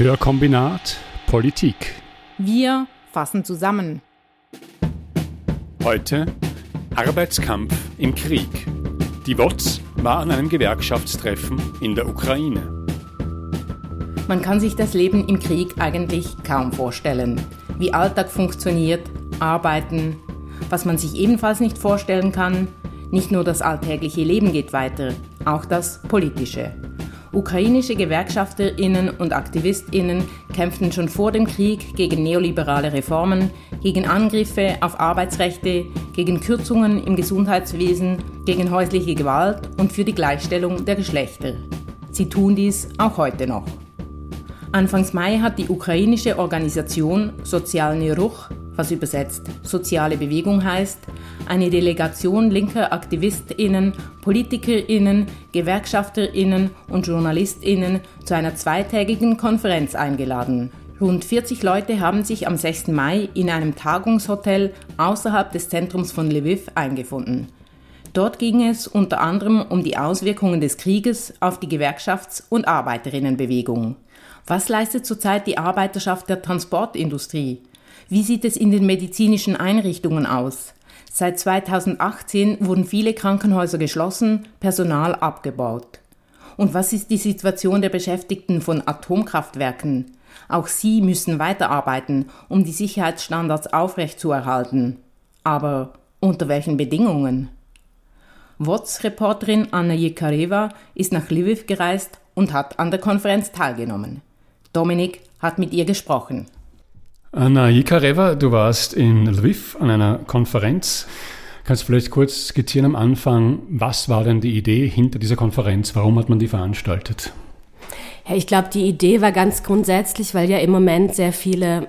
Hörkombinat Politik. Wir fassen zusammen. Heute Arbeitskampf im Krieg. Die WOTS war an einem Gewerkschaftstreffen in der Ukraine. Man kann sich das Leben im Krieg eigentlich kaum vorstellen. Wie Alltag funktioniert, Arbeiten. Was man sich ebenfalls nicht vorstellen kann, nicht nur das alltägliche Leben geht weiter, auch das politische. Ukrainische Gewerkschafterinnen und Aktivistinnen kämpften schon vor dem Krieg gegen neoliberale Reformen, gegen Angriffe auf Arbeitsrechte, gegen Kürzungen im Gesundheitswesen, gegen häusliche Gewalt und für die Gleichstellung der Geschlechter. Sie tun dies auch heute noch. Anfangs Mai hat die ukrainische Organisation Sozialny Ruch was übersetzt soziale Bewegung heißt, eine Delegation linker Aktivistinnen, Politikerinnen, Gewerkschafterinnen und Journalistinnen zu einer zweitägigen Konferenz eingeladen. Rund 40 Leute haben sich am 6. Mai in einem Tagungshotel außerhalb des Zentrums von Lviv eingefunden. Dort ging es unter anderem um die Auswirkungen des Krieges auf die Gewerkschafts- und Arbeiterinnenbewegung. Was leistet zurzeit die Arbeiterschaft der Transportindustrie? Wie sieht es in den medizinischen Einrichtungen aus? Seit 2018 wurden viele Krankenhäuser geschlossen, Personal abgebaut. Und was ist die Situation der Beschäftigten von Atomkraftwerken? Auch sie müssen weiterarbeiten, um die Sicherheitsstandards aufrechtzuerhalten. Aber unter welchen Bedingungen? WOTS-Reporterin Anna Jekareva ist nach Lviv gereist und hat an der Konferenz teilgenommen. Dominik hat mit ihr gesprochen. Anna Jikareva, du warst in Lviv an einer Konferenz. Kannst du vielleicht kurz skizzieren am Anfang, was war denn die Idee hinter dieser Konferenz? Warum hat man die veranstaltet? Ja, ich glaube, die Idee war ganz grundsätzlich, weil ja im Moment sehr viele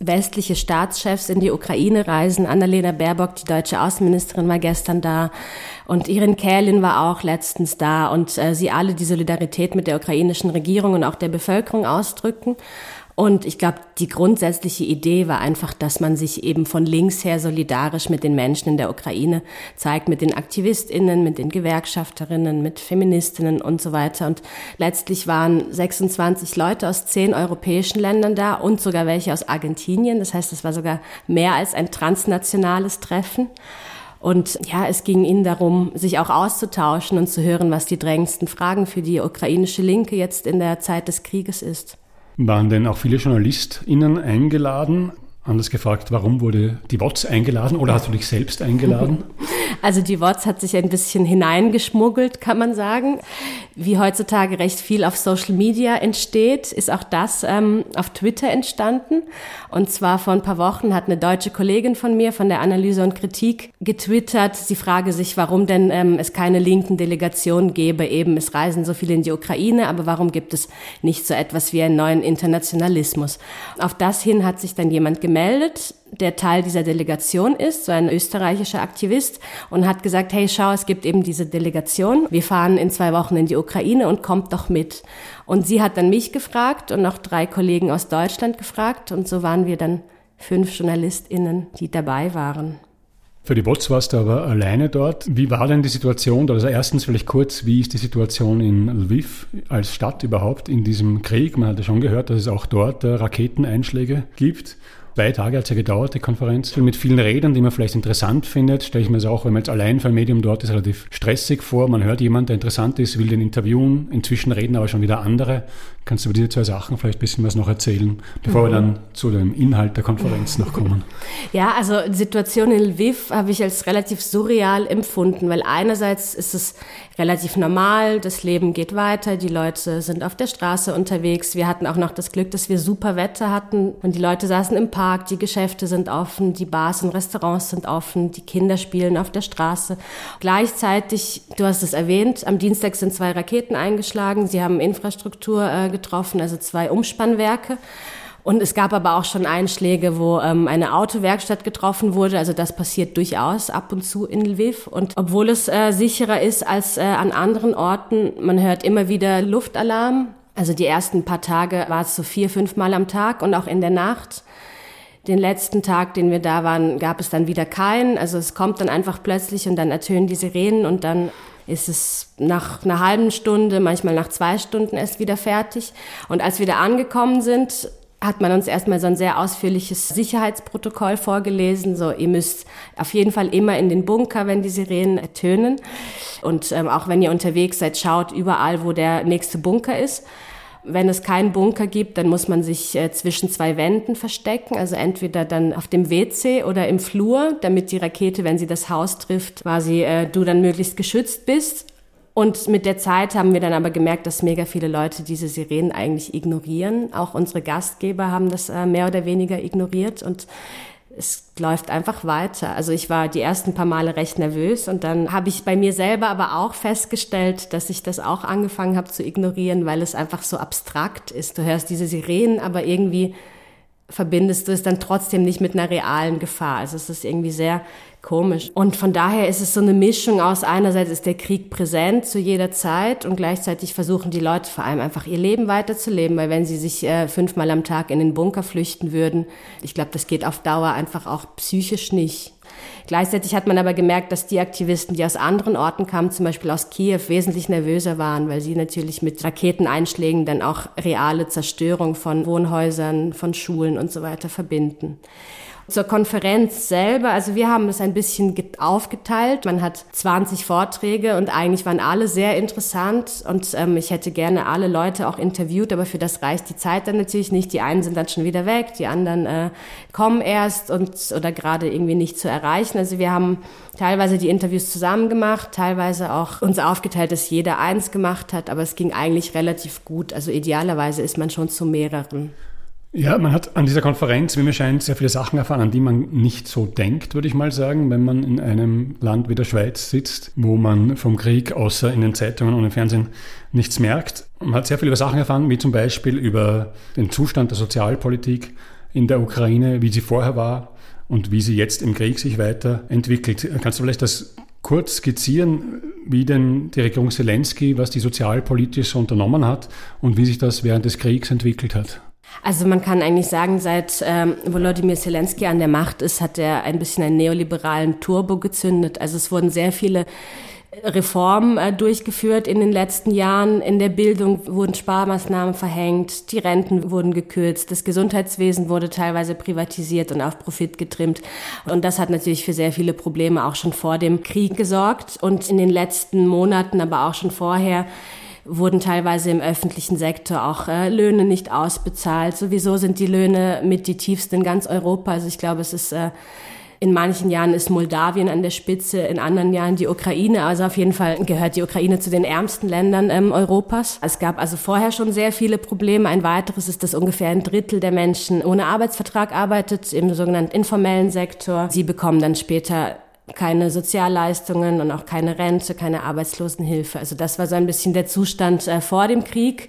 westliche Staatschefs in die Ukraine reisen. Annalena Baerbock, die deutsche Außenministerin, war gestern da und Irin Kählin war auch letztens da und äh, sie alle die Solidarität mit der ukrainischen Regierung und auch der Bevölkerung ausdrücken. Und ich glaube, die grundsätzliche Idee war einfach, dass man sich eben von links her solidarisch mit den Menschen in der Ukraine zeigt, mit den AktivistInnen, mit den Gewerkschafterinnen, mit Feministinnen und so weiter. Und letztlich waren 26 Leute aus zehn europäischen Ländern da und sogar welche aus Argentinien. Das heißt, es war sogar mehr als ein transnationales Treffen. Und ja, es ging ihnen darum, sich auch auszutauschen und zu hören, was die drängendsten Fragen für die ukrainische Linke jetzt in der Zeit des Krieges ist. Waren denn auch viele JournalistInnen eingeladen? Anders gefragt, warum wurde die WOTS eingeladen oder hast du dich selbst eingeladen? Also die WOTS hat sich ein bisschen hineingeschmuggelt, kann man sagen. Wie heutzutage recht viel auf Social Media entsteht, ist auch das ähm, auf Twitter entstanden. Und zwar vor ein paar Wochen hat eine deutsche Kollegin von mir von der Analyse und Kritik getwittert. Sie frage sich, warum denn ähm, es keine linken Delegationen gäbe. Eben, es reisen so viele in die Ukraine, aber warum gibt es nicht so etwas wie einen neuen Internationalismus? Auf das hin hat sich dann jemand gemeldet, der Teil dieser Delegation ist, so ein österreichischer Aktivist, und hat gesagt, hey, schau, es gibt eben diese Delegation. Wir fahren in zwei Wochen in die Ukraine und kommt doch mit. Und sie hat dann mich gefragt und noch drei Kollegen aus Deutschland gefragt. Und so waren wir dann fünf JournalistInnen, die dabei waren. Für die Bots warst du aber alleine dort. Wie war denn die Situation? Also erstens vielleicht kurz, wie ist die Situation in Lviv als Stadt überhaupt in diesem Krieg? Man hat ja schon gehört, dass es auch dort äh, Raketeneinschläge gibt zwei Tage hat es ja gedauert, die Konferenz, mit vielen Rädern, die man vielleicht interessant findet. Stelle ich mir das auch, wenn man jetzt allein für ein Medium dort ist, relativ stressig vor. Man hört jemanden, der interessant ist, will den interviewen. Inzwischen reden aber schon wieder andere. Kannst du über diese zwei Sachen vielleicht ein bisschen was noch erzählen, bevor mhm. wir dann zu dem Inhalt der Konferenz noch kommen? Ja, also die Situation in Lviv habe ich als relativ surreal empfunden, weil einerseits ist es relativ normal, das Leben geht weiter, die Leute sind auf der Straße unterwegs. Wir hatten auch noch das Glück, dass wir super Wetter hatten und die Leute saßen im Park, die Geschäfte sind offen, die Bars und Restaurants sind offen, die Kinder spielen auf der Straße. Gleichzeitig, du hast es erwähnt, am Dienstag sind zwei Raketen eingeschlagen, sie haben Infrastruktur äh, getroffen, also zwei Umspannwerke. Und es gab aber auch schon Einschläge, wo ähm, eine Autowerkstatt getroffen wurde. Also das passiert durchaus ab und zu in Lviv. Und obwohl es äh, sicherer ist als äh, an anderen Orten, man hört immer wieder Luftalarm. Also die ersten paar Tage war es so vier, fünf Mal am Tag und auch in der Nacht. Den letzten Tag, den wir da waren, gab es dann wieder keinen. Also es kommt dann einfach plötzlich und dann ertönen die Sirenen und dann ist es nach einer halben Stunde, manchmal nach zwei Stunden erst wieder fertig. Und als wir da angekommen sind, hat man uns erstmal so ein sehr ausführliches Sicherheitsprotokoll vorgelesen. So, ihr müsst auf jeden Fall immer in den Bunker, wenn die Sirenen ertönen. Und ähm, auch wenn ihr unterwegs seid, schaut überall, wo der nächste Bunker ist. Wenn es keinen Bunker gibt, dann muss man sich äh, zwischen zwei Wänden verstecken, also entweder dann auf dem WC oder im Flur, damit die Rakete, wenn sie das Haus trifft, quasi äh, du dann möglichst geschützt bist. Und mit der Zeit haben wir dann aber gemerkt, dass mega viele Leute diese Sirenen eigentlich ignorieren. Auch unsere Gastgeber haben das äh, mehr oder weniger ignoriert und es läuft einfach weiter. Also ich war die ersten paar Male recht nervös und dann habe ich bei mir selber aber auch festgestellt, dass ich das auch angefangen habe zu ignorieren, weil es einfach so abstrakt ist. Du hörst diese Sirenen, aber irgendwie verbindest du es dann trotzdem nicht mit einer realen Gefahr. Also es ist irgendwie sehr komisch. Und von daher ist es so eine Mischung aus einerseits ist der Krieg präsent zu jeder Zeit und gleichzeitig versuchen die Leute vor allem einfach ihr Leben weiterzuleben, weil wenn sie sich äh, fünfmal am Tag in den Bunker flüchten würden, ich glaube, das geht auf Dauer einfach auch psychisch nicht. Gleichzeitig hat man aber gemerkt, dass die Aktivisten, die aus anderen Orten kamen, zum Beispiel aus Kiew, wesentlich nervöser waren, weil sie natürlich mit Raketeneinschlägen dann auch reale Zerstörung von Wohnhäusern, von Schulen und so weiter verbinden. Zur Konferenz selber, also wir haben es ein bisschen aufgeteilt. Man hat 20 Vorträge und eigentlich waren alle sehr interessant und ähm, ich hätte gerne alle Leute auch interviewt, aber für das reicht die Zeit dann natürlich nicht. Die einen sind dann schon wieder weg, die anderen äh, kommen erst und oder gerade irgendwie nicht zu erreichen. Also wir haben teilweise die Interviews zusammen gemacht, teilweise auch uns aufgeteilt, dass jeder eins gemacht hat, aber es ging eigentlich relativ gut. Also idealerweise ist man schon zu mehreren. Ja, man hat an dieser Konferenz, wie mir scheint, sehr viele Sachen erfahren, an die man nicht so denkt, würde ich mal sagen, wenn man in einem Land wie der Schweiz sitzt, wo man vom Krieg außer in den Zeitungen und im Fernsehen nichts merkt. Man hat sehr viele Sachen erfahren, wie zum Beispiel über den Zustand der Sozialpolitik in der Ukraine, wie sie vorher war und wie sie jetzt im Krieg sich weiterentwickelt. Kannst du vielleicht das kurz skizzieren, wie denn die Regierung Zelensky, was die sozialpolitisch so unternommen hat und wie sich das während des Kriegs entwickelt hat? Also man kann eigentlich sagen, seit ähm, Volodymyr Zelensky an der Macht ist, hat er ein bisschen einen neoliberalen Turbo gezündet. Also es wurden sehr viele Reformen äh, durchgeführt in den letzten Jahren. In der Bildung wurden Sparmaßnahmen verhängt, die Renten wurden gekürzt, das Gesundheitswesen wurde teilweise privatisiert und auf Profit getrimmt. Und das hat natürlich für sehr viele Probleme auch schon vor dem Krieg gesorgt. Und in den letzten Monaten, aber auch schon vorher, wurden teilweise im öffentlichen Sektor auch äh, Löhne nicht ausbezahlt. Sowieso sind die Löhne mit die tiefsten in ganz Europa. Also ich glaube, es ist äh, in manchen Jahren ist Moldawien an der Spitze, in anderen Jahren die Ukraine. Also auf jeden Fall gehört die Ukraine zu den ärmsten Ländern ähm, Europas. Es gab also vorher schon sehr viele Probleme. Ein weiteres ist, dass ungefähr ein Drittel der Menschen ohne Arbeitsvertrag arbeitet im sogenannten informellen Sektor. Sie bekommen dann später keine Sozialleistungen und auch keine Rente, keine Arbeitslosenhilfe. Also das war so ein bisschen der Zustand äh, vor dem Krieg.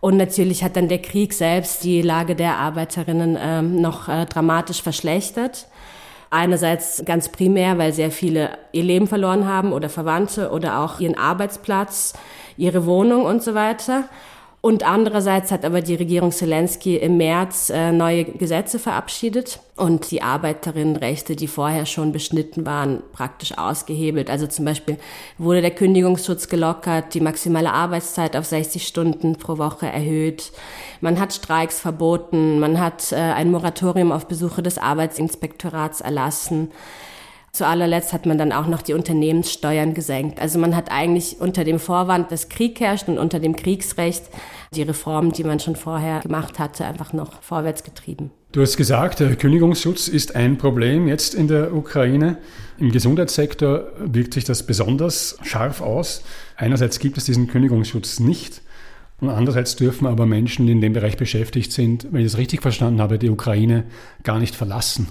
Und natürlich hat dann der Krieg selbst die Lage der Arbeiterinnen ähm, noch äh, dramatisch verschlechtert. Einerseits ganz primär, weil sehr viele ihr Leben verloren haben oder Verwandte oder auch ihren Arbeitsplatz, ihre Wohnung und so weiter. Und andererseits hat aber die Regierung Zelensky im März äh, neue Gesetze verabschiedet und die Arbeiterinnenrechte, die vorher schon beschnitten waren, praktisch ausgehebelt. Also zum Beispiel wurde der Kündigungsschutz gelockert, die maximale Arbeitszeit auf 60 Stunden pro Woche erhöht. Man hat Streiks verboten, man hat äh, ein Moratorium auf Besuche des Arbeitsinspektorats erlassen. Zu allerletzt hat man dann auch noch die Unternehmenssteuern gesenkt. Also man hat eigentlich unter dem Vorwand, dass Krieg herrscht und unter dem Kriegsrecht die Reformen, die man schon vorher gemacht hatte, einfach noch vorwärts getrieben. Du hast gesagt, der Kündigungsschutz ist ein Problem jetzt in der Ukraine. Im Gesundheitssektor wirkt sich das besonders scharf aus. Einerseits gibt es diesen Kündigungsschutz nicht. Und andererseits dürfen aber Menschen, die in dem Bereich beschäftigt sind, wenn ich das richtig verstanden habe, die Ukraine gar nicht verlassen.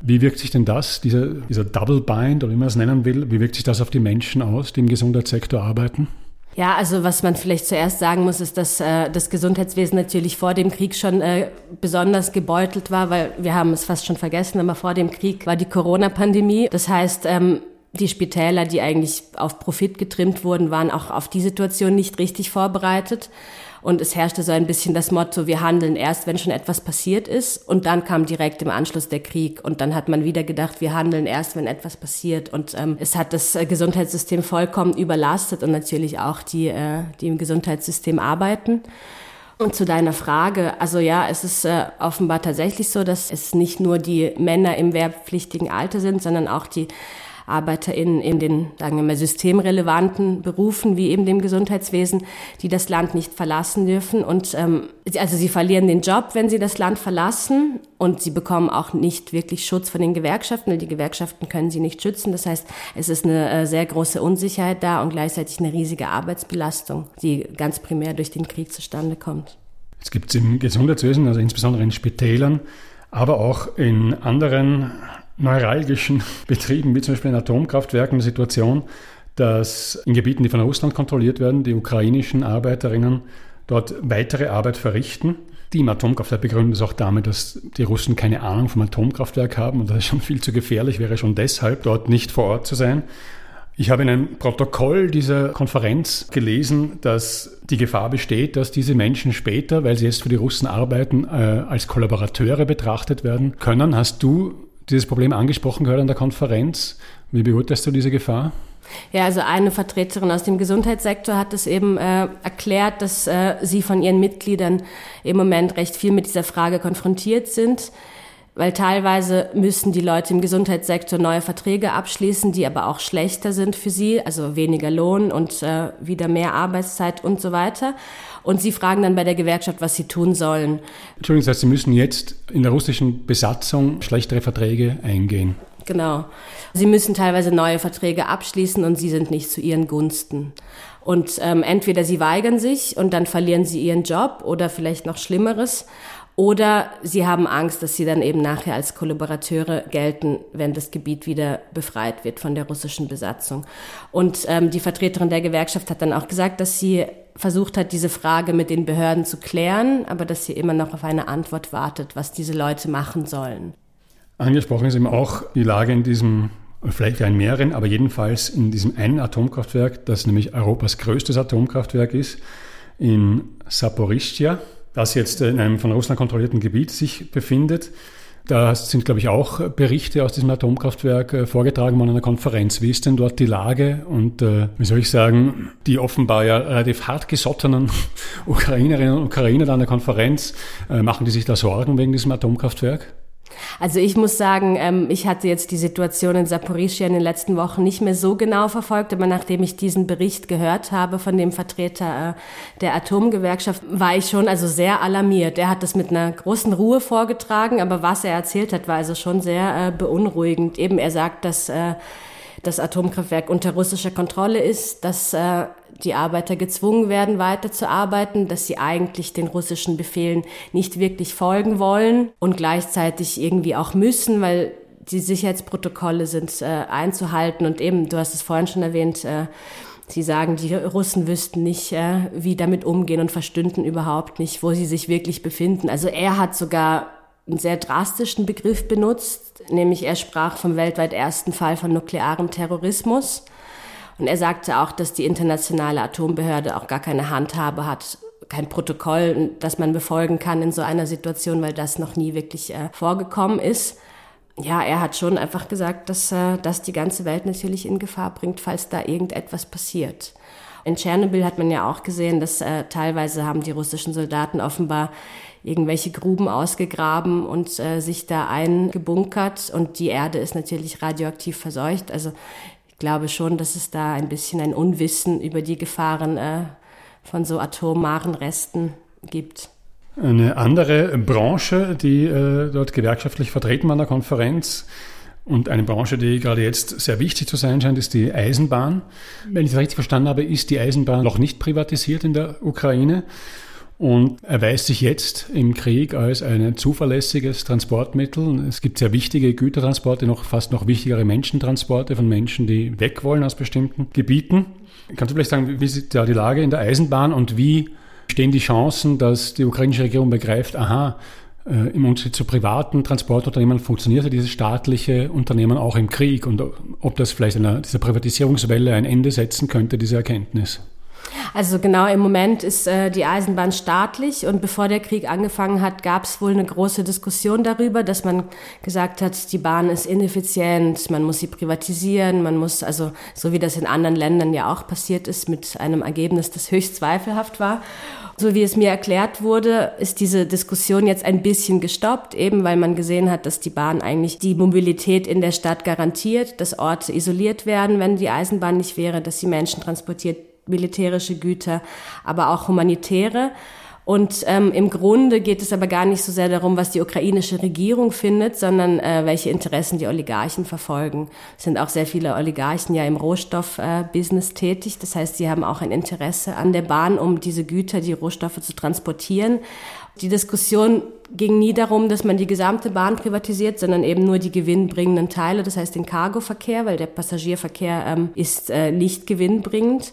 Wie wirkt sich denn das, dieser, dieser Double Bind oder wie man es nennen will, wie wirkt sich das auf die Menschen aus, die im Gesundheitssektor arbeiten? Ja, also was man vielleicht zuerst sagen muss, ist, dass äh, das Gesundheitswesen natürlich vor dem Krieg schon äh, besonders gebeutelt war, weil wir haben es fast schon vergessen, aber vor dem Krieg war die Corona-Pandemie. Das heißt, ähm, die Spitäler, die eigentlich auf Profit getrimmt wurden, waren auch auf die Situation nicht richtig vorbereitet. Und es herrschte so ein bisschen das Motto, wir handeln erst, wenn schon etwas passiert ist. Und dann kam direkt im Anschluss der Krieg. Und dann hat man wieder gedacht, wir handeln erst, wenn etwas passiert. Und ähm, es hat das äh, Gesundheitssystem vollkommen überlastet und natürlich auch die, äh, die im Gesundheitssystem arbeiten. Und zu deiner Frage, also ja, es ist äh, offenbar tatsächlich so, dass es nicht nur die Männer im wehrpflichtigen Alter sind, sondern auch die ArbeiterInnen in den, sagen wir mal, systemrelevanten Berufen, wie eben dem Gesundheitswesen, die das Land nicht verlassen dürfen. Und ähm, also sie verlieren den Job, wenn sie das Land verlassen und sie bekommen auch nicht wirklich Schutz von den Gewerkschaften, weil die Gewerkschaften können sie nicht schützen. Das heißt, es ist eine äh, sehr große Unsicherheit da und gleichzeitig eine riesige Arbeitsbelastung, die ganz primär durch den Krieg zustande kommt. Es gibt im Gesundheitswesen, also insbesondere in Spitälern, aber auch in anderen neuralgischen Betrieben, wie zum Beispiel in Atomkraftwerken, eine Situation, dass in Gebieten, die von Russland kontrolliert werden, die ukrainischen Arbeiterinnen dort weitere Arbeit verrichten. Die im Atomkraftwerk begründen es auch damit, dass die Russen keine Ahnung vom Atomkraftwerk haben und das ist schon viel zu gefährlich, wäre schon deshalb dort nicht vor Ort zu sein. Ich habe in einem Protokoll dieser Konferenz gelesen, dass die Gefahr besteht, dass diese Menschen später, weil sie jetzt für die Russen arbeiten, äh, als Kollaborateure betrachtet werden können. Hast du dieses Problem angesprochen gehört an der Konferenz. Wie beurteilst du diese Gefahr? Ja, also eine Vertreterin aus dem Gesundheitssektor hat es eben äh, erklärt, dass äh, sie von ihren Mitgliedern im Moment recht viel mit dieser Frage konfrontiert sind, weil teilweise müssen die Leute im Gesundheitssektor neue Verträge abschließen, die aber auch schlechter sind für sie, also weniger Lohn und äh, wieder mehr Arbeitszeit und so weiter. Und sie fragen dann bei der Gewerkschaft, was sie tun sollen. Entschuldigung, das heißt, Sie müssen jetzt in der russischen Besatzung schlechtere Verträge eingehen. Genau. Sie müssen teilweise neue Verträge abschließen und sie sind nicht zu ihren Gunsten. Und ähm, entweder sie weigern sich und dann verlieren sie ihren Job oder vielleicht noch Schlimmeres. Oder sie haben Angst, dass sie dann eben nachher als Kollaborateure gelten, wenn das Gebiet wieder befreit wird von der russischen Besatzung. Und ähm, die Vertreterin der Gewerkschaft hat dann auch gesagt, dass sie versucht hat, diese Frage mit den Behörden zu klären, aber dass sie immer noch auf eine Antwort wartet, was diese Leute machen sollen. Angesprochen ist eben auch die Lage in diesem, vielleicht in mehreren, aber jedenfalls in diesem einen Atomkraftwerk, das nämlich Europas größtes Atomkraftwerk ist, in Saporischschja, das jetzt in einem von Russland kontrollierten Gebiet sich befindet. Da sind, glaube ich, auch Berichte aus diesem Atomkraftwerk äh, vorgetragen worden an einer Konferenz. Wie ist denn dort die Lage? Und äh, wie soll ich sagen, die offenbar ja relativ hartgesottenen Ukrainerinnen und Ukrainer da an der Konferenz, äh, machen die sich da Sorgen wegen diesem Atomkraftwerk? Also ich muss sagen, ähm, ich hatte jetzt die Situation in Saporischia in den letzten Wochen nicht mehr so genau verfolgt, aber nachdem ich diesen Bericht gehört habe von dem Vertreter äh, der Atomgewerkschaft, war ich schon also sehr alarmiert. Er hat das mit einer großen Ruhe vorgetragen, aber was er erzählt hat, war also schon sehr äh, beunruhigend. Eben er sagt, dass äh, das Atomkraftwerk unter russischer Kontrolle ist, dass äh, die Arbeiter gezwungen werden, weiterzuarbeiten, dass sie eigentlich den russischen Befehlen nicht wirklich folgen wollen und gleichzeitig irgendwie auch müssen, weil die Sicherheitsprotokolle sind äh, einzuhalten und eben, du hast es vorhin schon erwähnt, äh, Sie sagen, die Russen wüssten nicht, äh, wie damit umgehen und verstünden überhaupt nicht, wo sie sich wirklich befinden. Also er hat sogar einen sehr drastischen Begriff benutzt, nämlich er sprach vom weltweit ersten Fall von nuklearem Terrorismus. Und er sagte auch, dass die internationale Atombehörde auch gar keine Handhabe hat, kein Protokoll, das man befolgen kann in so einer Situation, weil das noch nie wirklich äh, vorgekommen ist. Ja, er hat schon einfach gesagt, dass äh, das die ganze Welt natürlich in Gefahr bringt, falls da irgendetwas passiert. In Tschernobyl hat man ja auch gesehen, dass äh, teilweise haben die russischen Soldaten offenbar irgendwelche Gruben ausgegraben und äh, sich da eingebunkert und die Erde ist natürlich radioaktiv verseucht. Also ich glaube schon, dass es da ein bisschen ein Unwissen über die Gefahren äh, von so atomaren Resten gibt. Eine andere Branche, die äh, dort gewerkschaftlich vertreten war an der Konferenz und eine Branche, die gerade jetzt sehr wichtig zu sein scheint, ist die Eisenbahn. Wenn ich das richtig verstanden habe, ist die Eisenbahn noch nicht privatisiert in der Ukraine und erweist sich jetzt im Krieg als ein zuverlässiges Transportmittel. Es gibt sehr wichtige Gütertransporte, noch fast noch wichtigere Menschentransporte von Menschen, die weg wollen aus bestimmten Gebieten. Kannst du vielleicht sagen, wie ist da die Lage in der Eisenbahn und wie stehen die Chancen, dass die ukrainische Regierung begreift, aha, äh, im Unterschied zu privaten Transportunternehmen funktioniert ja dieses staatliche Unternehmen auch im Krieg und ob das vielleicht einer, dieser Privatisierungswelle ein Ende setzen könnte, diese Erkenntnis? Also genau im Moment ist äh, die Eisenbahn staatlich und bevor der Krieg angefangen hat, gab es wohl eine große Diskussion darüber, dass man gesagt hat, die Bahn ist ineffizient, man muss sie privatisieren, man muss also so wie das in anderen Ländern ja auch passiert ist mit einem Ergebnis, das höchst zweifelhaft war. So wie es mir erklärt wurde, ist diese Diskussion jetzt ein bisschen gestoppt, eben weil man gesehen hat, dass die Bahn eigentlich die Mobilität in der Stadt garantiert, dass Orte isoliert werden, wenn die Eisenbahn nicht wäre, dass sie Menschen transportiert, militärische Güter, aber auch humanitäre. Und ähm, im Grunde geht es aber gar nicht so sehr darum, was die ukrainische Regierung findet, sondern äh, welche Interessen die Oligarchen verfolgen. Es sind auch sehr viele Oligarchen ja im Rohstoffbusiness äh, tätig. Das heißt, sie haben auch ein Interesse an der Bahn, um diese Güter, die Rohstoffe zu transportieren. Die Diskussion ging nie darum, dass man die gesamte Bahn privatisiert, sondern eben nur die gewinnbringenden Teile, das heißt den Cargoverkehr, weil der Passagierverkehr ähm, ist äh, nicht gewinnbringend.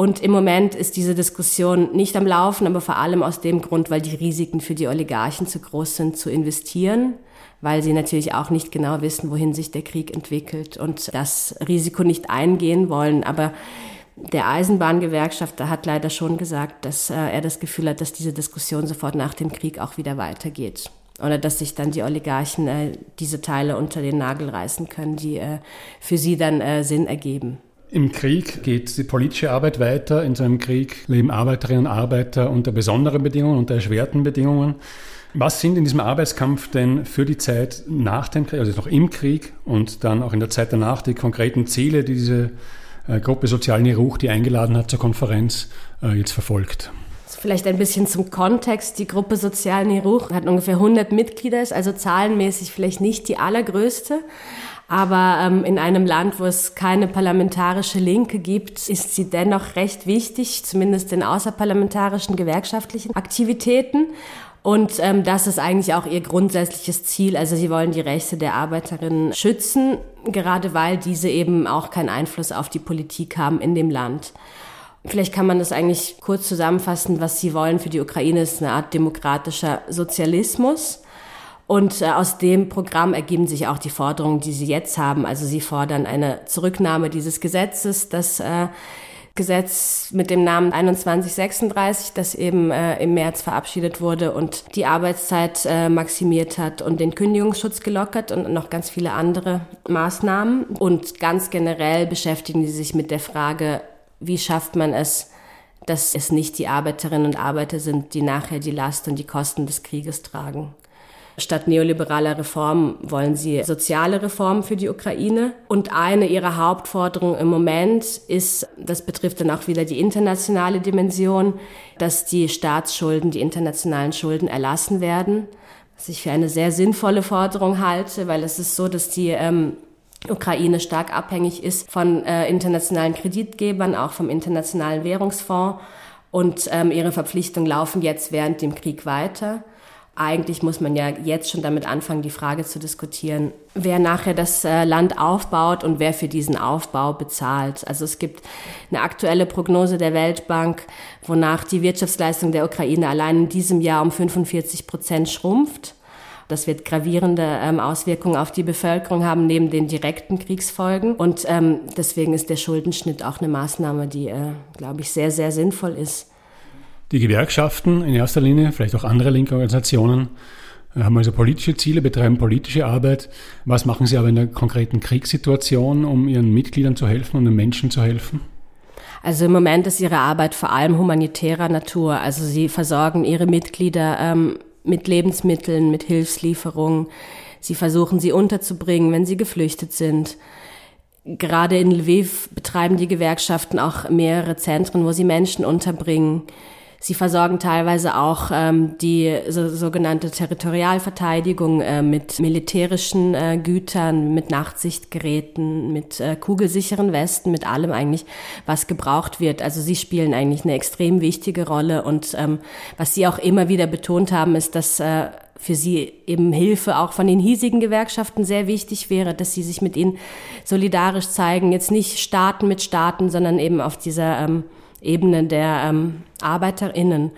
Und im Moment ist diese Diskussion nicht am Laufen, aber vor allem aus dem Grund, weil die Risiken für die Oligarchen zu groß sind, zu investieren, weil sie natürlich auch nicht genau wissen, wohin sich der Krieg entwickelt und das Risiko nicht eingehen wollen. Aber der Eisenbahngewerkschafter hat leider schon gesagt, dass äh, er das Gefühl hat, dass diese Diskussion sofort nach dem Krieg auch wieder weitergeht. Oder dass sich dann die Oligarchen äh, diese Teile unter den Nagel reißen können, die äh, für sie dann äh, Sinn ergeben. Im Krieg geht die politische Arbeit weiter. In so einem Krieg leben Arbeiterinnen und Arbeiter unter besonderen Bedingungen, unter erschwerten Bedingungen. Was sind in diesem Arbeitskampf denn für die Zeit nach dem Krieg, also noch im Krieg und dann auch in der Zeit danach, die konkreten Ziele, die diese äh, Gruppe Sozialen Ruch, die eingeladen hat zur Konferenz, äh, jetzt verfolgt? Vielleicht ein bisschen zum Kontext. Die Gruppe Sozialen Ruch hat ungefähr 100 Mitglieder, ist also zahlenmäßig vielleicht nicht die allergrößte. Aber ähm, in einem Land, wo es keine parlamentarische Linke gibt, ist sie dennoch recht wichtig, zumindest in außerparlamentarischen gewerkschaftlichen Aktivitäten. Und ähm, das ist eigentlich auch ihr grundsätzliches Ziel. Also sie wollen die Rechte der Arbeiterinnen schützen, gerade weil diese eben auch keinen Einfluss auf die Politik haben in dem Land. Vielleicht kann man das eigentlich kurz zusammenfassen. Was sie wollen für die Ukraine ist eine Art demokratischer Sozialismus. Und äh, aus dem Programm ergeben sich auch die Forderungen, die Sie jetzt haben. Also Sie fordern eine Zurücknahme dieses Gesetzes, das äh, Gesetz mit dem Namen 2136, das eben äh, im März verabschiedet wurde und die Arbeitszeit äh, maximiert hat und den Kündigungsschutz gelockert und noch ganz viele andere Maßnahmen. Und ganz generell beschäftigen sie sich mit der Frage, wie schafft man es, dass es nicht die Arbeiterinnen und Arbeiter sind, die nachher die Last und die Kosten des Krieges tragen. Statt neoliberaler Reformen wollen sie soziale Reformen für die Ukraine. Und eine ihrer Hauptforderungen im Moment ist, das betrifft dann auch wieder die internationale Dimension, dass die Staatsschulden, die internationalen Schulden erlassen werden. Was ich für eine sehr sinnvolle Forderung halte, weil es ist so, dass die ähm, Ukraine stark abhängig ist von äh, internationalen Kreditgebern, auch vom Internationalen Währungsfonds. Und ähm, ihre Verpflichtungen laufen jetzt während dem Krieg weiter eigentlich muss man ja jetzt schon damit anfangen, die Frage zu diskutieren, wer nachher das äh, Land aufbaut und wer für diesen Aufbau bezahlt. Also es gibt eine aktuelle Prognose der Weltbank, wonach die Wirtschaftsleistung der Ukraine allein in diesem Jahr um 45 Prozent schrumpft. Das wird gravierende ähm, Auswirkungen auf die Bevölkerung haben, neben den direkten Kriegsfolgen. Und ähm, deswegen ist der Schuldenschnitt auch eine Maßnahme, die, äh, glaube ich, sehr, sehr sinnvoll ist. Die Gewerkschaften in erster Linie, vielleicht auch andere linke Organisationen, äh, haben also politische Ziele, betreiben politische Arbeit. Was machen sie aber in der konkreten Kriegssituation, um ihren Mitgliedern zu helfen und den Menschen zu helfen? Also im Moment ist ihre Arbeit vor allem humanitärer Natur. Also sie versorgen ihre Mitglieder ähm, mit Lebensmitteln, mit Hilfslieferungen. Sie versuchen sie unterzubringen, wenn sie geflüchtet sind. Gerade in Lviv betreiben die Gewerkschaften auch mehrere Zentren, wo sie Menschen unterbringen. Sie versorgen teilweise auch ähm, die so, sogenannte Territorialverteidigung äh, mit militärischen äh, Gütern, mit Nachtsichtgeräten, mit äh, kugelsicheren Westen, mit allem eigentlich, was gebraucht wird. Also sie spielen eigentlich eine extrem wichtige Rolle und ähm, was sie auch immer wieder betont haben, ist, dass äh, für sie eben Hilfe auch von den hiesigen Gewerkschaften sehr wichtig wäre, dass sie sich mit ihnen solidarisch zeigen, jetzt nicht Staaten mit Staaten, sondern eben auf dieser ähm, Ebene der ähm, ArbeiterInnen.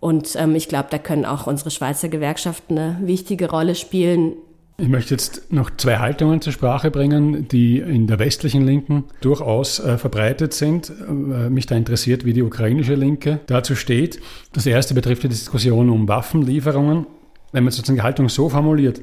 Und ähm, ich glaube, da können auch unsere Schweizer Gewerkschaften eine wichtige Rolle spielen, Ich möchte jetzt noch zwei Haltungen zur Sprache bringen, die in der westlichen Linken durchaus äh, verbreitet sind. Äh, mich da interessiert, wie die ukrainische Linke dazu steht. Das erste betrifft die Diskussion um Waffenlieferungen. Wenn man sozusagen die Haltung so formuliert,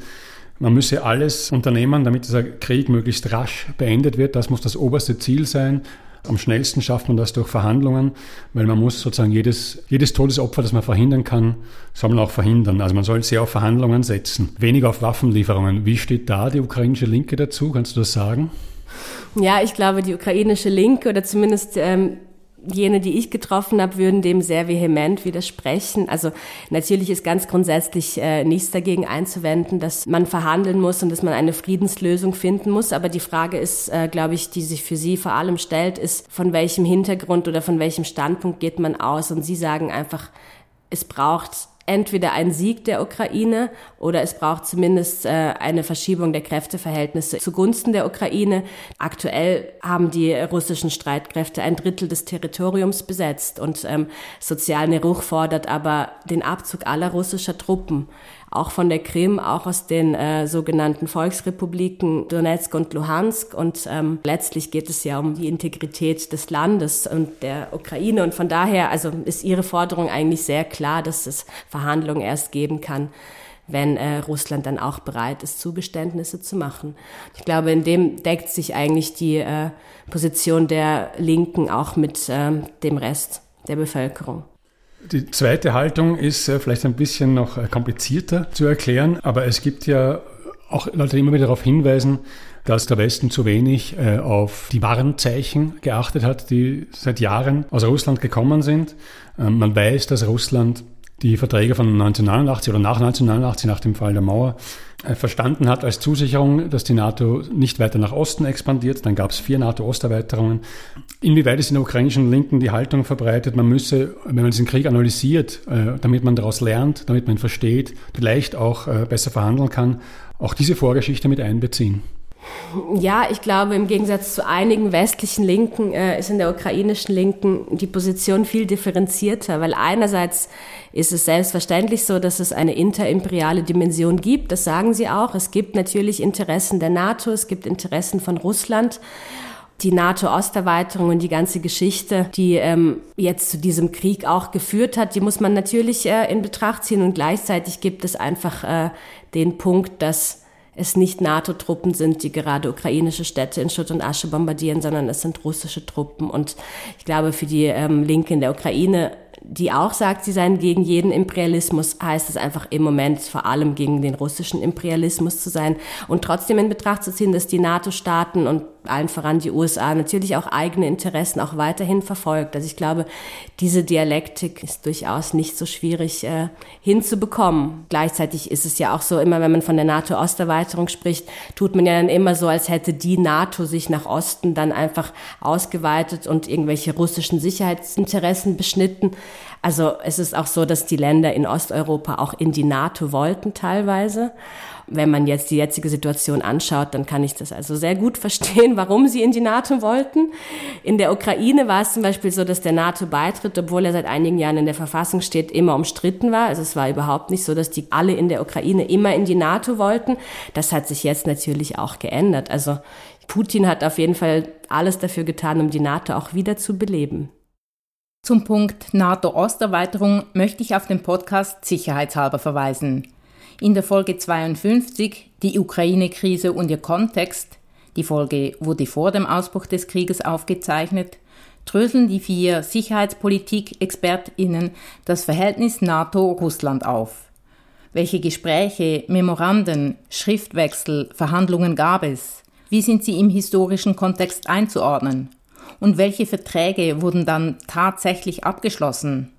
man müsse alles unternehmen, damit dieser Krieg möglichst rasch beendet wird. Das muss das oberste Ziel sein. Am schnellsten schafft man das durch Verhandlungen, weil man muss sozusagen jedes, jedes Todesopfer, das man verhindern kann, soll man auch verhindern. Also man soll sehr auf Verhandlungen setzen, weniger auf Waffenlieferungen. Wie steht da die ukrainische Linke dazu? Kannst du das sagen? Ja, ich glaube, die ukrainische Linke oder zumindest ähm, jene, die ich getroffen habe, würden dem sehr vehement widersprechen. Also natürlich ist ganz grundsätzlich äh, nichts dagegen einzuwenden, dass man verhandeln muss und dass man eine Friedenslösung finden muss. Aber die Frage ist, äh, glaube ich, die sich für Sie vor allem stellt, ist, von welchem Hintergrund oder von welchem Standpunkt geht man aus? Und Sie sagen einfach, es braucht entweder ein Sieg der Ukraine oder es braucht zumindest äh, eine Verschiebung der Kräfteverhältnisse zugunsten der Ukraine. Aktuell haben die russischen Streitkräfte ein Drittel des Territoriums besetzt und ähm, Sozial Neruch fordert aber den Abzug aller russischer Truppen auch von der Krim, auch aus den äh, sogenannten Volksrepubliken Donetsk und Luhansk. Und ähm, letztlich geht es ja um die Integrität des Landes und der Ukraine. Und von daher, also ist Ihre Forderung eigentlich sehr klar, dass es Verhandlungen erst geben kann wenn äh, Russland dann auch bereit ist, Zugeständnisse zu machen. Ich glaube, in dem deckt sich eigentlich die äh, Position der Linken auch mit äh, dem Rest der Bevölkerung. Die zweite Haltung ist äh, vielleicht ein bisschen noch äh, komplizierter zu erklären, aber es gibt ja auch Leute, die immer wieder darauf hinweisen, dass der Westen zu wenig äh, auf die Warnzeichen geachtet hat, die seit Jahren aus Russland gekommen sind. Ähm, man weiß, dass Russland die Verträge von 1989 oder nach 1989, nach dem Fall der Mauer, verstanden hat als Zusicherung, dass die NATO nicht weiter nach Osten expandiert. Dann gab es vier NATO-Osterweiterungen. Inwieweit ist in der ukrainischen Linken die Haltung verbreitet, man müsse, wenn man diesen Krieg analysiert, äh, damit man daraus lernt, damit man ihn versteht, vielleicht auch äh, besser verhandeln kann, auch diese Vorgeschichte mit einbeziehen? Ja, ich glaube, im Gegensatz zu einigen westlichen Linken äh, ist in der ukrainischen Linken die Position viel differenzierter, weil einerseits ist es selbstverständlich so, dass es eine interimperiale Dimension gibt. Das sagen sie auch. Es gibt natürlich Interessen der NATO, es gibt Interessen von Russland die NATO-Osterweiterung und die ganze Geschichte, die ähm, jetzt zu diesem Krieg auch geführt hat, die muss man natürlich äh, in Betracht ziehen. Und gleichzeitig gibt es einfach äh, den Punkt, dass es nicht NATO-Truppen sind, die gerade ukrainische Städte in Schutt und Asche bombardieren, sondern es sind russische Truppen. Und ich glaube, für die ähm, Linke in der Ukraine die auch sagt, sie seien gegen jeden Imperialismus, heißt es einfach im Moment vor allem gegen den russischen Imperialismus zu sein und trotzdem in Betracht zu ziehen, dass die NATO-Staaten und allen voran die USA natürlich auch eigene Interessen auch weiterhin verfolgt. Also ich glaube, diese Dialektik ist durchaus nicht so schwierig äh, hinzubekommen. Gleichzeitig ist es ja auch so, immer wenn man von der NATO-Osterweiterung spricht, tut man ja dann immer so, als hätte die NATO sich nach Osten dann einfach ausgeweitet und irgendwelche russischen Sicherheitsinteressen beschnitten. Also es ist auch so, dass die Länder in Osteuropa auch in die NATO wollten teilweise. Wenn man jetzt die jetzige Situation anschaut, dann kann ich das also sehr gut verstehen, warum sie in die NATO wollten. In der Ukraine war es zum Beispiel so, dass der NATO-Beitritt, obwohl er seit einigen Jahren in der Verfassung steht, immer umstritten war. Also es war überhaupt nicht so, dass die alle in der Ukraine immer in die NATO wollten. Das hat sich jetzt natürlich auch geändert. Also Putin hat auf jeden Fall alles dafür getan, um die NATO auch wieder zu beleben. Zum Punkt NATO-Osterweiterung möchte ich auf den Podcast sicherheitshalber verweisen. In der Folge 52, die Ukraine-Krise und ihr Kontext, die Folge wurde vor dem Ausbruch des Krieges aufgezeichnet, dröseln die vier Sicherheitspolitik-ExpertInnen das Verhältnis NATO-Russland auf. Welche Gespräche, Memoranden, Schriftwechsel, Verhandlungen gab es? Wie sind sie im historischen Kontext einzuordnen? und welche Verträge wurden dann tatsächlich abgeschlossen.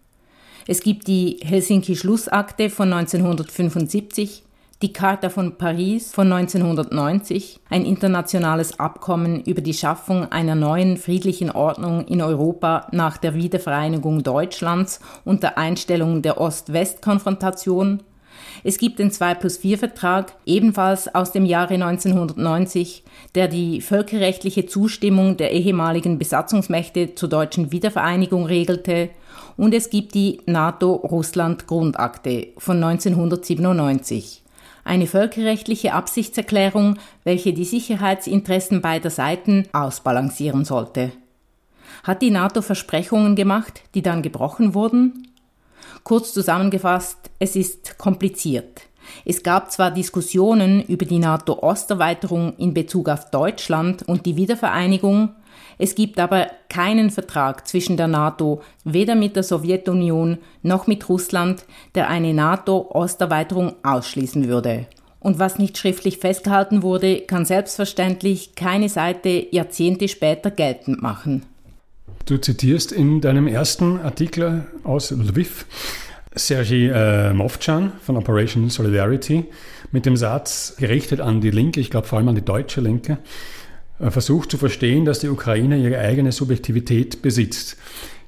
Es gibt die Helsinki-Schlussakte von 1975, die Charta von Paris von 1990, ein internationales Abkommen über die Schaffung einer neuen friedlichen Ordnung in Europa nach der Wiedervereinigung Deutschlands unter Einstellung der Ost-West-Konfrontation es gibt den 2 plus 4 Vertrag, ebenfalls aus dem Jahre 1990, der die völkerrechtliche Zustimmung der ehemaligen Besatzungsmächte zur deutschen Wiedervereinigung regelte. Und es gibt die NATO-Russland-Grundakte von 1997. eine völkerrechtliche Absichtserklärung, welche die Sicherheitsinteressen beider Seiten ausbalancieren sollte. Hat die NATO Versprechungen gemacht, die dann gebrochen wurden? Kurz zusammengefasst, es ist kompliziert. Es gab zwar Diskussionen über die NATO-Osterweiterung in Bezug auf Deutschland und die Wiedervereinigung, es gibt aber keinen Vertrag zwischen der NATO, weder mit der Sowjetunion noch mit Russland, der eine NATO-Osterweiterung ausschließen würde. Und was nicht schriftlich festgehalten wurde, kann selbstverständlich keine Seite Jahrzehnte später geltend machen. Du zitierst in deinem ersten Artikel aus Lviv Sergei äh, Movchan von Operation Solidarity mit dem Satz, gerichtet an die Linke, ich glaube vor allem an die deutsche Linke, äh, versucht zu verstehen, dass die Ukraine ihre eigene Subjektivität besitzt.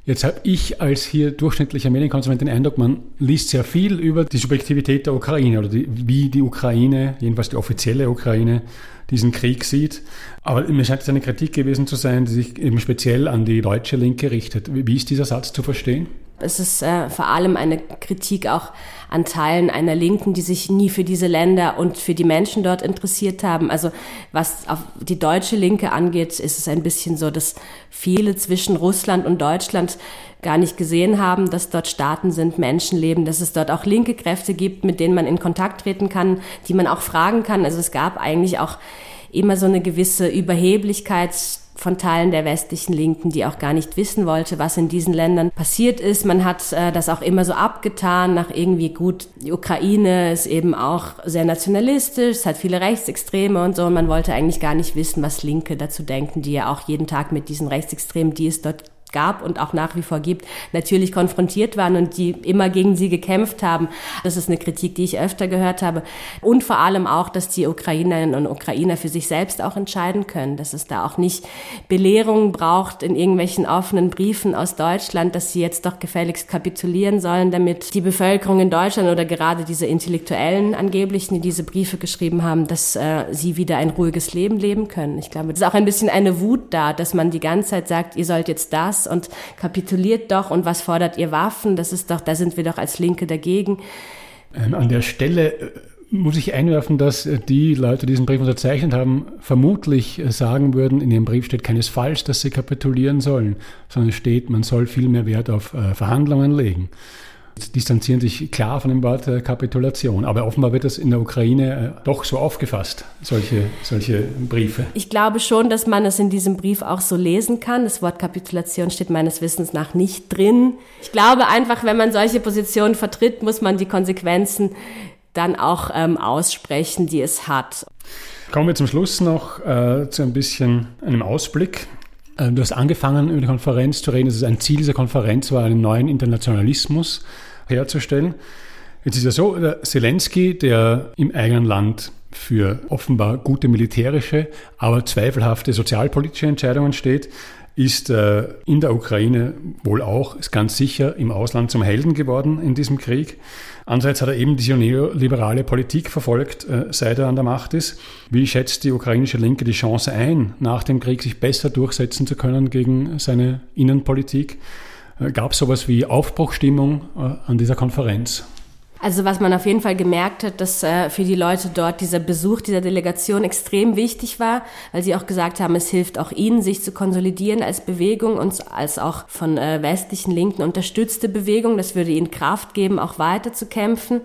Jetzt habe ich als hier durchschnittlicher Medienkonsument den Eindruck, man liest sehr viel über die Subjektivität der Ukraine oder die, wie die Ukraine, jedenfalls die offizielle Ukraine, diesen Krieg sieht. Aber mir scheint es eine Kritik gewesen zu sein, die sich eben speziell an die deutsche Linke richtet. Wie ist dieser Satz zu verstehen? Es ist äh, vor allem eine Kritik auch an Teilen einer Linken, die sich nie für diese Länder und für die Menschen dort interessiert haben. Also was auf die deutsche Linke angeht, ist es ein bisschen so, dass viele zwischen Russland und Deutschland gar nicht gesehen haben, dass dort Staaten sind, Menschen leben, dass es dort auch linke Kräfte gibt, mit denen man in Kontakt treten kann, die man auch fragen kann. Also es gab eigentlich auch immer so eine gewisse Überheblichkeit von Teilen der westlichen Linken, die auch gar nicht wissen wollte, was in diesen Ländern passiert ist. Man hat äh, das auch immer so abgetan nach irgendwie gut, die Ukraine ist eben auch sehr nationalistisch, es hat viele Rechtsextreme und so und man wollte eigentlich gar nicht wissen, was Linke dazu denken, die ja auch jeden Tag mit diesen Rechtsextremen, die es dort gab und auch nach wie vor gibt, natürlich konfrontiert waren und die immer gegen sie gekämpft haben. Das ist eine Kritik, die ich öfter gehört habe. Und vor allem auch, dass die Ukrainerinnen und Ukrainer für sich selbst auch entscheiden können, dass es da auch nicht Belehrungen braucht in irgendwelchen offenen Briefen aus Deutschland, dass sie jetzt doch gefälligst kapitulieren sollen, damit die Bevölkerung in Deutschland oder gerade diese Intellektuellen angeblichen, die diese Briefe geschrieben haben, dass äh, sie wieder ein ruhiges Leben leben können. Ich glaube, es ist auch ein bisschen eine Wut da, dass man die ganze Zeit sagt, ihr sollt jetzt das und kapituliert doch und was fordert ihr Waffen? Das ist doch, da sind wir doch als Linke dagegen. Ähm, an der Stelle äh, muss ich einwerfen, dass äh, die Leute, die diesen Brief unterzeichnet haben, vermutlich äh, sagen würden, in ihrem Brief steht keinesfalls, dass sie kapitulieren sollen, sondern steht, man soll viel mehr Wert auf Verhandlungen legen distanzieren sich klar von dem Wort äh, Kapitulation. Aber offenbar wird das in der Ukraine äh, doch so aufgefasst, solche, solche Briefe. Ich glaube schon, dass man es in diesem Brief auch so lesen kann. Das Wort Kapitulation steht meines Wissens nach nicht drin. Ich glaube einfach, wenn man solche Positionen vertritt, muss man die Konsequenzen dann auch ähm, aussprechen, die es hat. Kommen wir zum Schluss noch äh, zu ein bisschen einem Ausblick. Äh, du hast angefangen, über die Konferenz zu reden. Das ist ein Ziel dieser Konferenz war, einen neuen Internationalismus herzustellen. Jetzt ist ja so, der Zelensky, der im eigenen Land für offenbar gute militärische, aber zweifelhafte sozialpolitische Entscheidungen steht, ist äh, in der Ukraine wohl auch, ist ganz sicher im Ausland zum Helden geworden in diesem Krieg. Andererseits hat er eben diese neoliberale Politik verfolgt, äh, seit er an der Macht ist. Wie schätzt die ukrainische Linke die Chance ein, nach dem Krieg sich besser durchsetzen zu können gegen seine Innenpolitik? Äh, Gab es sowas wie Aufbruchstimmung äh, an dieser Konferenz? Also was man auf jeden Fall gemerkt hat, dass äh, für die Leute dort dieser Besuch dieser Delegation extrem wichtig war, weil sie auch gesagt haben, es hilft auch ihnen, sich zu konsolidieren als Bewegung und als auch von äh, westlichen Linken unterstützte Bewegung. Das würde ihnen Kraft geben, auch weiter zu kämpfen.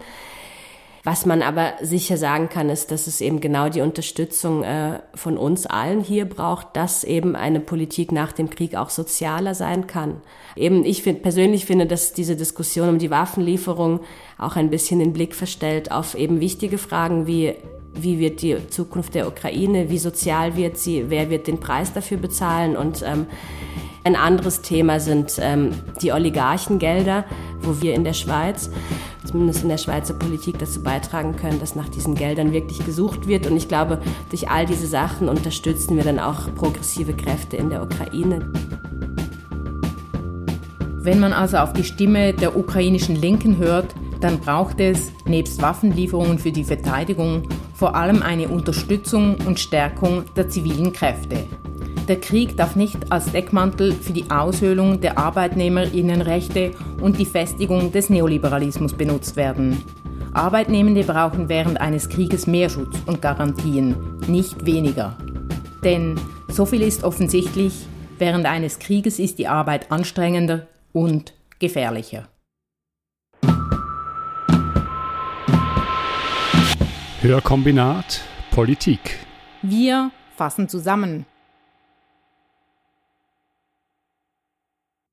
Was man aber sicher sagen kann, ist, dass es eben genau die Unterstützung äh, von uns allen hier braucht, dass eben eine Politik nach dem Krieg auch sozialer sein kann. Eben, ich find, persönlich finde, dass diese Diskussion um die Waffenlieferung auch ein bisschen den Blick verstellt auf eben wichtige Fragen wie wie wird die Zukunft der Ukraine, wie sozial wird sie, wer wird den Preis dafür bezahlen und ähm, ein anderes Thema sind ähm, die Oligarchengelder, wo wir in der Schweiz, zumindest in der Schweizer Politik, dazu beitragen können, dass nach diesen Geldern wirklich gesucht wird. Und ich glaube, durch all diese Sachen unterstützen wir dann auch progressive Kräfte in der Ukraine. Wenn man also auf die Stimme der ukrainischen Linken hört, dann braucht es, nebst Waffenlieferungen für die Verteidigung, vor allem eine Unterstützung und Stärkung der zivilen Kräfte. Der Krieg darf nicht als Deckmantel für die Aushöhlung der Arbeitnehmerinnenrechte und die Festigung des Neoliberalismus benutzt werden. Arbeitnehmende brauchen während eines Krieges mehr Schutz und Garantien, nicht weniger. Denn so viel ist offensichtlich, während eines Krieges ist die Arbeit anstrengender und gefährlicher. Hörkombinat Politik. Wir fassen zusammen.